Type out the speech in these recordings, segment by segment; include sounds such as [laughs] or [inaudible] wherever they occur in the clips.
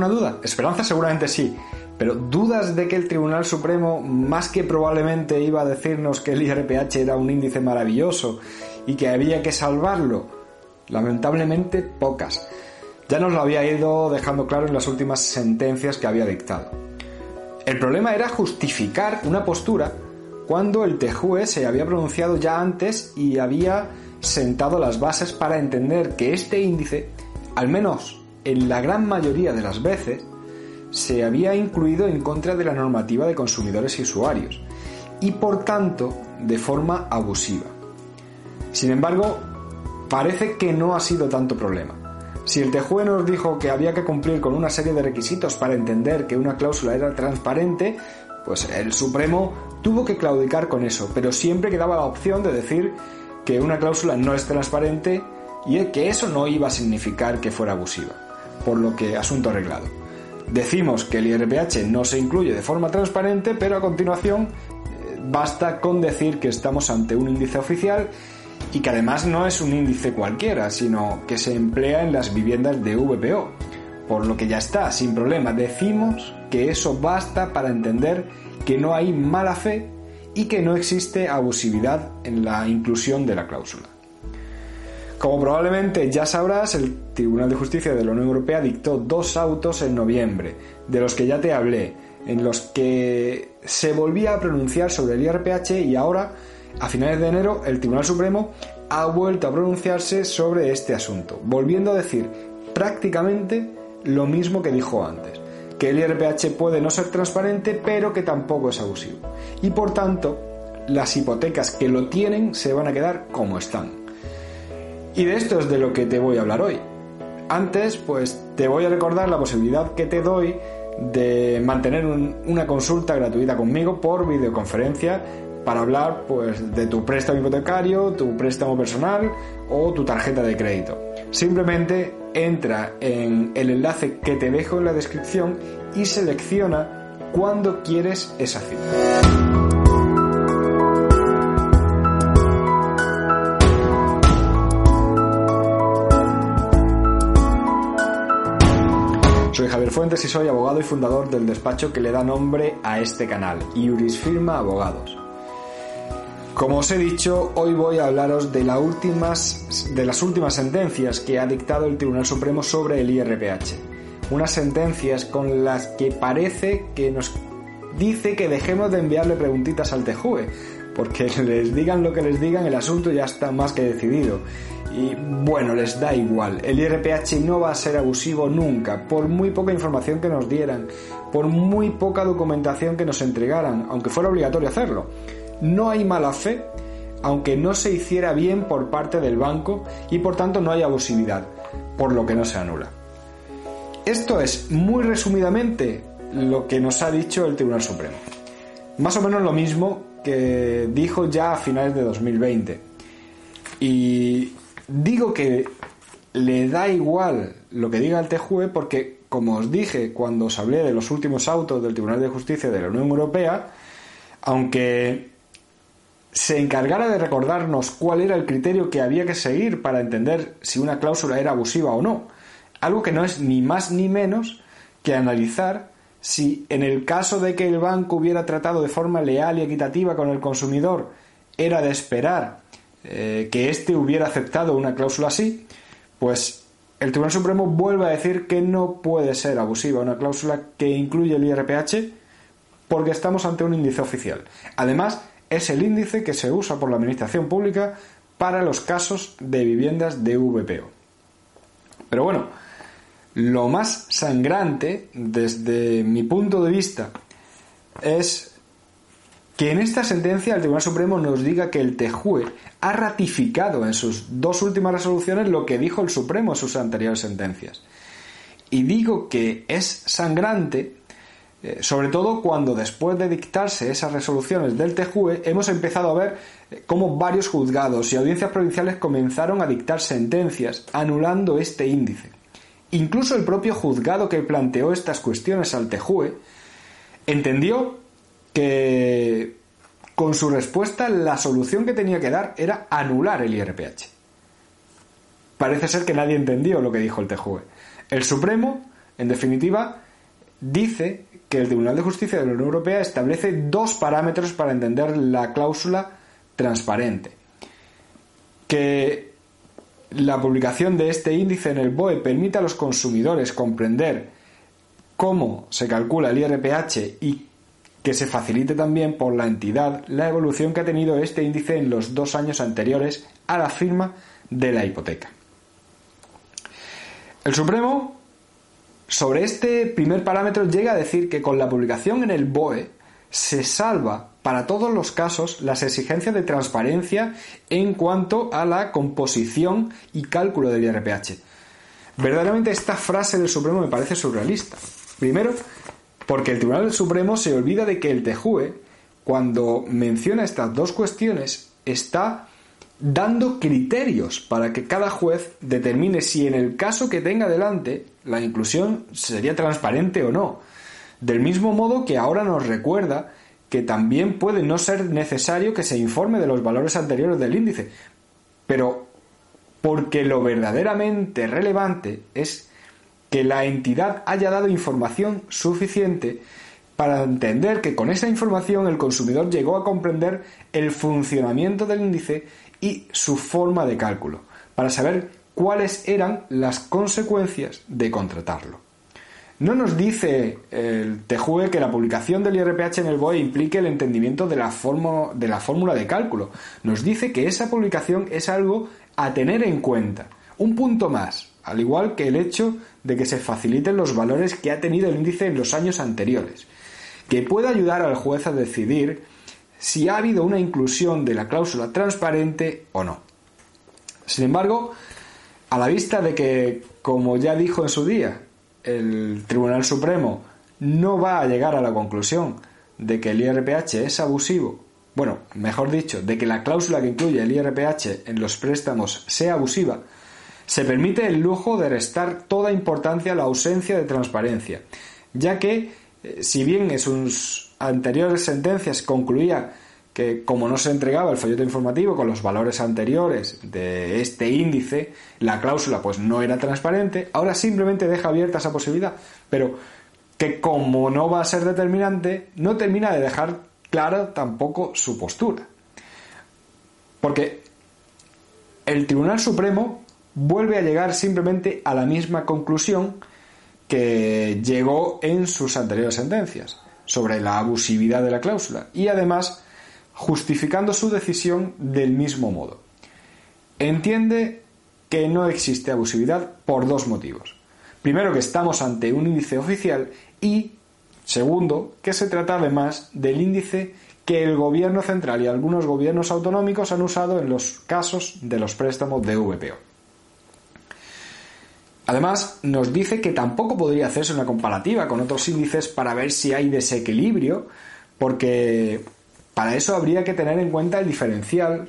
¿Alguien tenía alguna duda? Esperanza seguramente sí, pero ¿dudas de que el Tribunal Supremo, más que probablemente iba a decirnos que el IRPH era un índice maravilloso y que había que salvarlo? Lamentablemente pocas. Ya nos lo había ido dejando claro en las últimas sentencias que había dictado. El problema era justificar una postura cuando el TJUE se había pronunciado ya antes y había sentado las bases para entender que este índice, al menos en la gran mayoría de las veces, se había incluido en contra de la normativa de consumidores y usuarios, y por tanto de forma abusiva. Sin embargo, parece que no ha sido tanto problema. Si el TJUE nos dijo que había que cumplir con una serie de requisitos para entender que una cláusula era transparente, pues el Supremo tuvo que claudicar con eso, pero siempre quedaba la opción de decir que una cláusula no es transparente y que eso no iba a significar que fuera abusiva, por lo que asunto arreglado. Decimos que el IRPH no se incluye de forma transparente, pero a continuación eh, basta con decir que estamos ante un índice oficial y que además no es un índice cualquiera, sino que se emplea en las viviendas de VPO. Por lo que ya está, sin problema, decimos que eso basta para entender que no hay mala fe y que no existe abusividad en la inclusión de la cláusula. Como probablemente ya sabrás, el Tribunal de Justicia de la Unión Europea dictó dos autos en noviembre, de los que ya te hablé, en los que se volvía a pronunciar sobre el IRPH y ahora, a finales de enero, el Tribunal Supremo ha vuelto a pronunciarse sobre este asunto, volviendo a decir prácticamente lo mismo que dijo antes, que el IRPH puede no ser transparente, pero que tampoco es abusivo. Y por tanto, las hipotecas que lo tienen se van a quedar como están. Y de esto es de lo que te voy a hablar hoy. Antes, pues te voy a recordar la posibilidad que te doy de mantener una consulta gratuita conmigo por videoconferencia para hablar pues de tu préstamo hipotecario, tu préstamo personal o tu tarjeta de crédito. Simplemente entra en el enlace que te dejo en la descripción y selecciona cuándo quieres esa cita. Fuentes y soy abogado y fundador del despacho que le da nombre a este canal, Iuris Firma Abogados. Como os he dicho, hoy voy a hablaros de, de las últimas sentencias que ha dictado el Tribunal Supremo sobre el IRPH. Unas sentencias con las que parece que nos dice que dejemos de enviarle preguntitas al TJUE, porque [laughs] les digan lo que les digan, el asunto ya está más que decidido. Y bueno, les da igual, el IRPH no va a ser abusivo nunca, por muy poca información que nos dieran, por muy poca documentación que nos entregaran, aunque fuera obligatorio hacerlo. No hay mala fe, aunque no se hiciera bien por parte del banco y por tanto no hay abusividad, por lo que no se anula. Esto es, muy resumidamente, lo que nos ha dicho el Tribunal Supremo. Más o menos lo mismo que dijo ya a finales de 2020. Y digo que le da igual lo que diga el TJUE porque, como os dije cuando os hablé de los últimos autos del Tribunal de Justicia de la Unión Europea, aunque se encargara de recordarnos cuál era el criterio que había que seguir para entender si una cláusula era abusiva o no, algo que no es ni más ni menos que analizar si en el caso de que el banco hubiera tratado de forma leal y equitativa con el consumidor era de esperar eh, que éste hubiera aceptado una cláusula así, pues el Tribunal Supremo vuelve a decir que no puede ser abusiva una cláusula que incluye el IRPH porque estamos ante un índice oficial. Además, es el índice que se usa por la Administración Pública para los casos de viviendas de VPO. Pero bueno, lo más sangrante, desde mi punto de vista, es que en esta sentencia el Tribunal Supremo nos diga que el TEJUE ha ratificado en sus dos últimas resoluciones lo que dijo el Supremo en sus anteriores sentencias. Y digo que es sangrante, eh, sobre todo cuando después de dictarse esas resoluciones del TEJUE hemos empezado a ver eh, cómo varios juzgados y audiencias provinciales comenzaron a dictar sentencias anulando este índice. Incluso el propio juzgado que planteó estas cuestiones al TEJUE entendió que con su respuesta la solución que tenía que dar era anular el IRPH. Parece ser que nadie entendió lo que dijo el TEJUE. El Supremo En definitiva, dice que el Tribunal de Justicia de la Unión Europea establece dos parámetros para entender la cláusula transparente. Que la publicación de este índice en el BOE permite a los consumidores comprender cómo se calcula el IRPH y que se facilite también por la entidad la evolución que ha tenido este índice en los dos años anteriores a la firma de la hipoteca. El Supremo, sobre este primer parámetro, llega a decir que con la publicación en el BOE se salva para todos los casos las exigencias de transparencia en cuanto a la composición y cálculo del IRPH. Verdaderamente esta frase del Supremo me parece surrealista. Primero, porque el Tribunal Supremo se olvida de que el TEJUE, cuando menciona estas dos cuestiones, está dando criterios para que cada juez determine si en el caso que tenga delante la inclusión sería transparente o no. Del mismo modo que ahora nos recuerda que también puede no ser necesario que se informe de los valores anteriores del índice, pero porque lo verdaderamente relevante es que la entidad haya dado información suficiente para entender que con esa información el consumidor llegó a comprender el funcionamiento del índice y su forma de cálculo, para saber cuáles eran las consecuencias de contratarlo. No nos dice el TEJUE que la publicación del IRPH en el BOE implique el entendimiento de la, de la fórmula de cálculo. Nos dice que esa publicación es algo a tener en cuenta. Un punto más, al igual que el hecho de que se faciliten los valores que ha tenido el índice en los años anteriores, que pueda ayudar al juez a decidir si ha habido una inclusión de la cláusula transparente o no. Sin embargo, a la vista de que, como ya dijo en su día, el Tribunal Supremo no va a llegar a la conclusión de que el IRPH es abusivo, bueno, mejor dicho, de que la cláusula que incluye el IRPH en los préstamos sea abusiva, se permite el lujo de restar toda importancia a la ausencia de transparencia, ya que, eh, si bien en sus anteriores sentencias concluía que como no se entregaba el folleto informativo con los valores anteriores de este índice, la cláusula pues no era transparente, ahora simplemente deja abierta esa posibilidad, pero que como no va a ser determinante, no termina de dejar clara tampoco su postura. Porque el Tribunal Supremo vuelve a llegar simplemente a la misma conclusión que llegó en sus anteriores sentencias sobre la abusividad de la cláusula y además justificando su decisión del mismo modo. Entiende que no existe abusividad por dos motivos. Primero, que estamos ante un índice oficial y, segundo, que se trata además del índice que el gobierno central y algunos gobiernos autonómicos han usado en los casos de los préstamos de VPO. Además, nos dice que tampoco podría hacerse una comparativa con otros índices para ver si hay desequilibrio, porque para eso habría que tener en cuenta el diferencial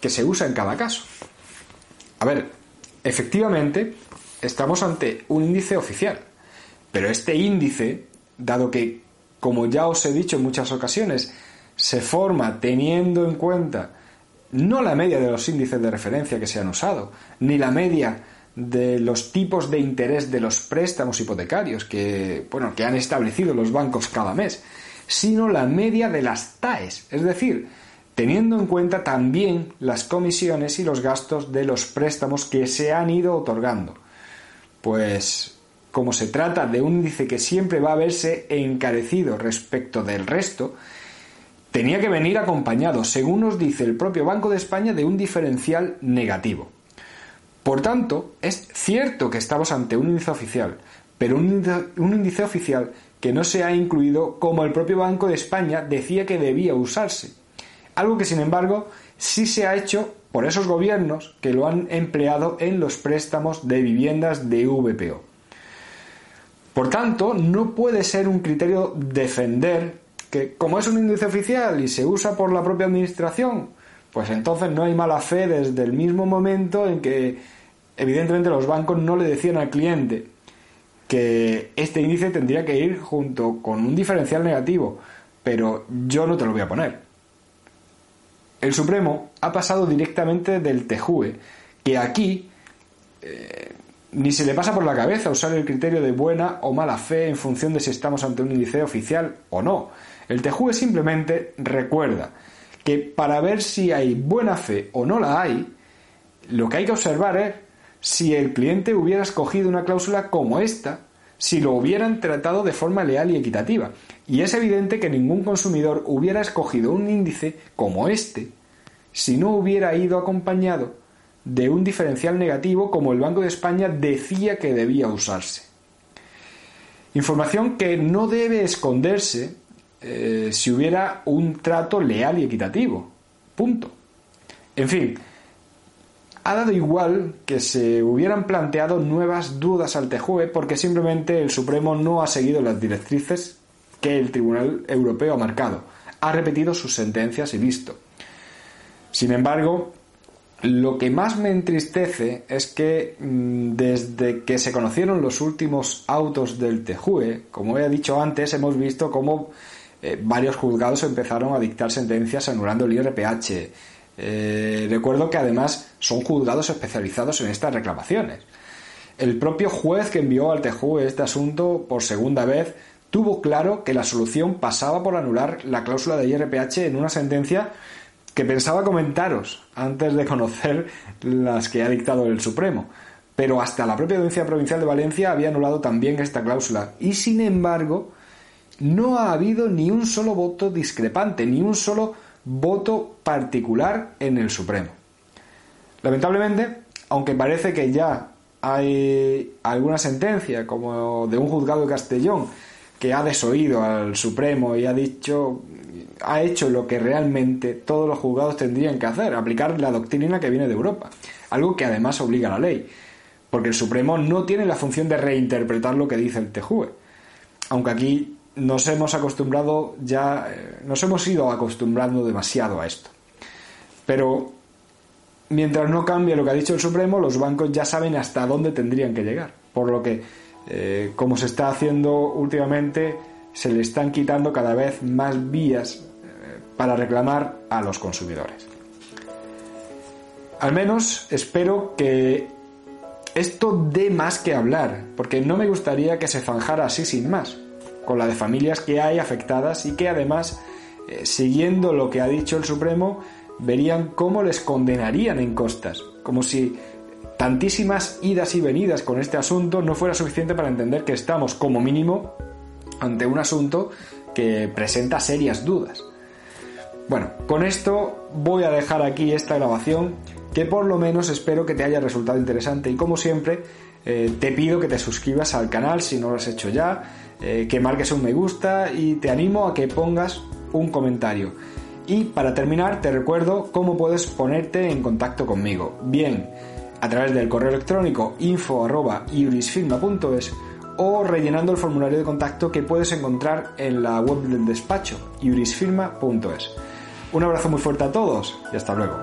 que se usa en cada caso. A ver, efectivamente, estamos ante un índice oficial, pero este índice, dado que, como ya os he dicho en muchas ocasiones, se forma teniendo en cuenta no la media de los índices de referencia que se han usado, ni la media de los tipos de interés de los préstamos hipotecarios que, bueno, que han establecido los bancos cada mes, sino la media de las TAES, es decir, teniendo en cuenta también las comisiones y los gastos de los préstamos que se han ido otorgando. Pues como se trata de un índice que siempre va a verse encarecido respecto del resto, tenía que venir acompañado, según nos dice el propio Banco de España, de un diferencial negativo. Por tanto, es cierto que estamos ante un índice oficial, pero un índice, oficial que no se ha incluido como el propio Banco de España decía que debía usarse. Algo que, sin embargo, sí se ha hecho por esos gobiernos que lo han empleado en los préstamos de viviendas de VPO. Por tanto, no puede ser un criterio defender que como es un índice oficial y se usa por la propia administración, pues entonces no hay mala fe desde el mismo momento en que evidentemente los bancos no le decían al cliente que este índice tendría que ir junto con un diferencial negativo, pero yo no te lo voy a poner. El Supremo ha pasado directamente del TEJUE, que aquí, eh, ni se le pasa por la cabeza usar el criterio de buena o mala fe en función de si estamos ante un índice oficial o no. El TJUE simplemente recuerda que para ver si hay buena fe o no la hay, lo que hay que observar es si el cliente hubiera escogido una cláusula como esta, si lo hubieran tratado de forma leal y equitativa. Y es evidente que ningún consumidor hubiera escogido un índice como este si no hubiera ido acompañado de un diferencial negativo como el Banco de España decía que debía usarse. Información que no debe esconderse eh, si hubiera un trato leal y equitativo. Punto. En fin, ha dado igual que se hubieran planteado nuevas dudas al TJUE porque simplemente el Supremo no ha seguido las directrices que el Tribunal Europeo ha marcado. Ha repetido sus sentencias y listo. Sin embargo, lo que más me entristece es que mm, desde que se conocieron los últimos autos del TJUE, como he dicho antes, hemos visto cómo eh, varios juzgados empezaron a dictar sentencias anulando el IRPH. Eh, recuerdo que además son juzgados especializados en estas reclamaciones. El propio juez que envió al TJUE este asunto por segunda vez tuvo claro que la solución pasaba por anular la cláusula de IRPH en una sentencia que pensaba comentaros antes de conocer las que ha dictado el Supremo. Pero hasta la propia Audiencia Provincial de Valencia había anulado también esta cláusula. Y sin embargo, no ha habido ni un solo voto discrepante, ni un solo voto particular en el Supremo. Lamentablemente, aunque parece que ya hay alguna sentencia, como de un juzgado de Castellón, que ha desoído al Supremo y ha dicho ha hecho lo que realmente todos los juzgados tendrían que hacer, aplicar la doctrina que viene de Europa, algo que además obliga a la ley, porque el Supremo no tiene la función de reinterpretar lo que dice el TJUE, aunque aquí nos hemos acostumbrado ya, eh, nos hemos ido acostumbrando demasiado a esto. Pero mientras no cambie lo que ha dicho el Supremo, los bancos ya saben hasta dónde tendrían que llegar, por lo que, eh, como se está haciendo últimamente, se le están quitando cada vez más vías eh, para reclamar a los consumidores. Al menos espero que esto dé más que hablar, porque no me gustaría que se zanjara así sin más, con la de familias que hay afectadas y que además, eh, siguiendo lo que ha dicho el Supremo, verían cómo les condenarían en costas, como si tantísimas idas y venidas con este asunto no fuera suficiente para entender que estamos, como mínimo, ante un asunto que presenta serias dudas. Bueno, con esto voy a dejar aquí esta grabación que por lo menos espero que te haya resultado interesante y como siempre eh, te pido que te suscribas al canal si no lo has hecho ya, eh, que marques un me gusta y te animo a que pongas un comentario. Y para terminar te recuerdo cómo puedes ponerte en contacto conmigo. Bien, a través del correo electrónico info.iurisfilma.es o rellenando el formulario de contacto que puedes encontrar en la web del despacho iurisfirma.es. Un abrazo muy fuerte a todos y hasta luego.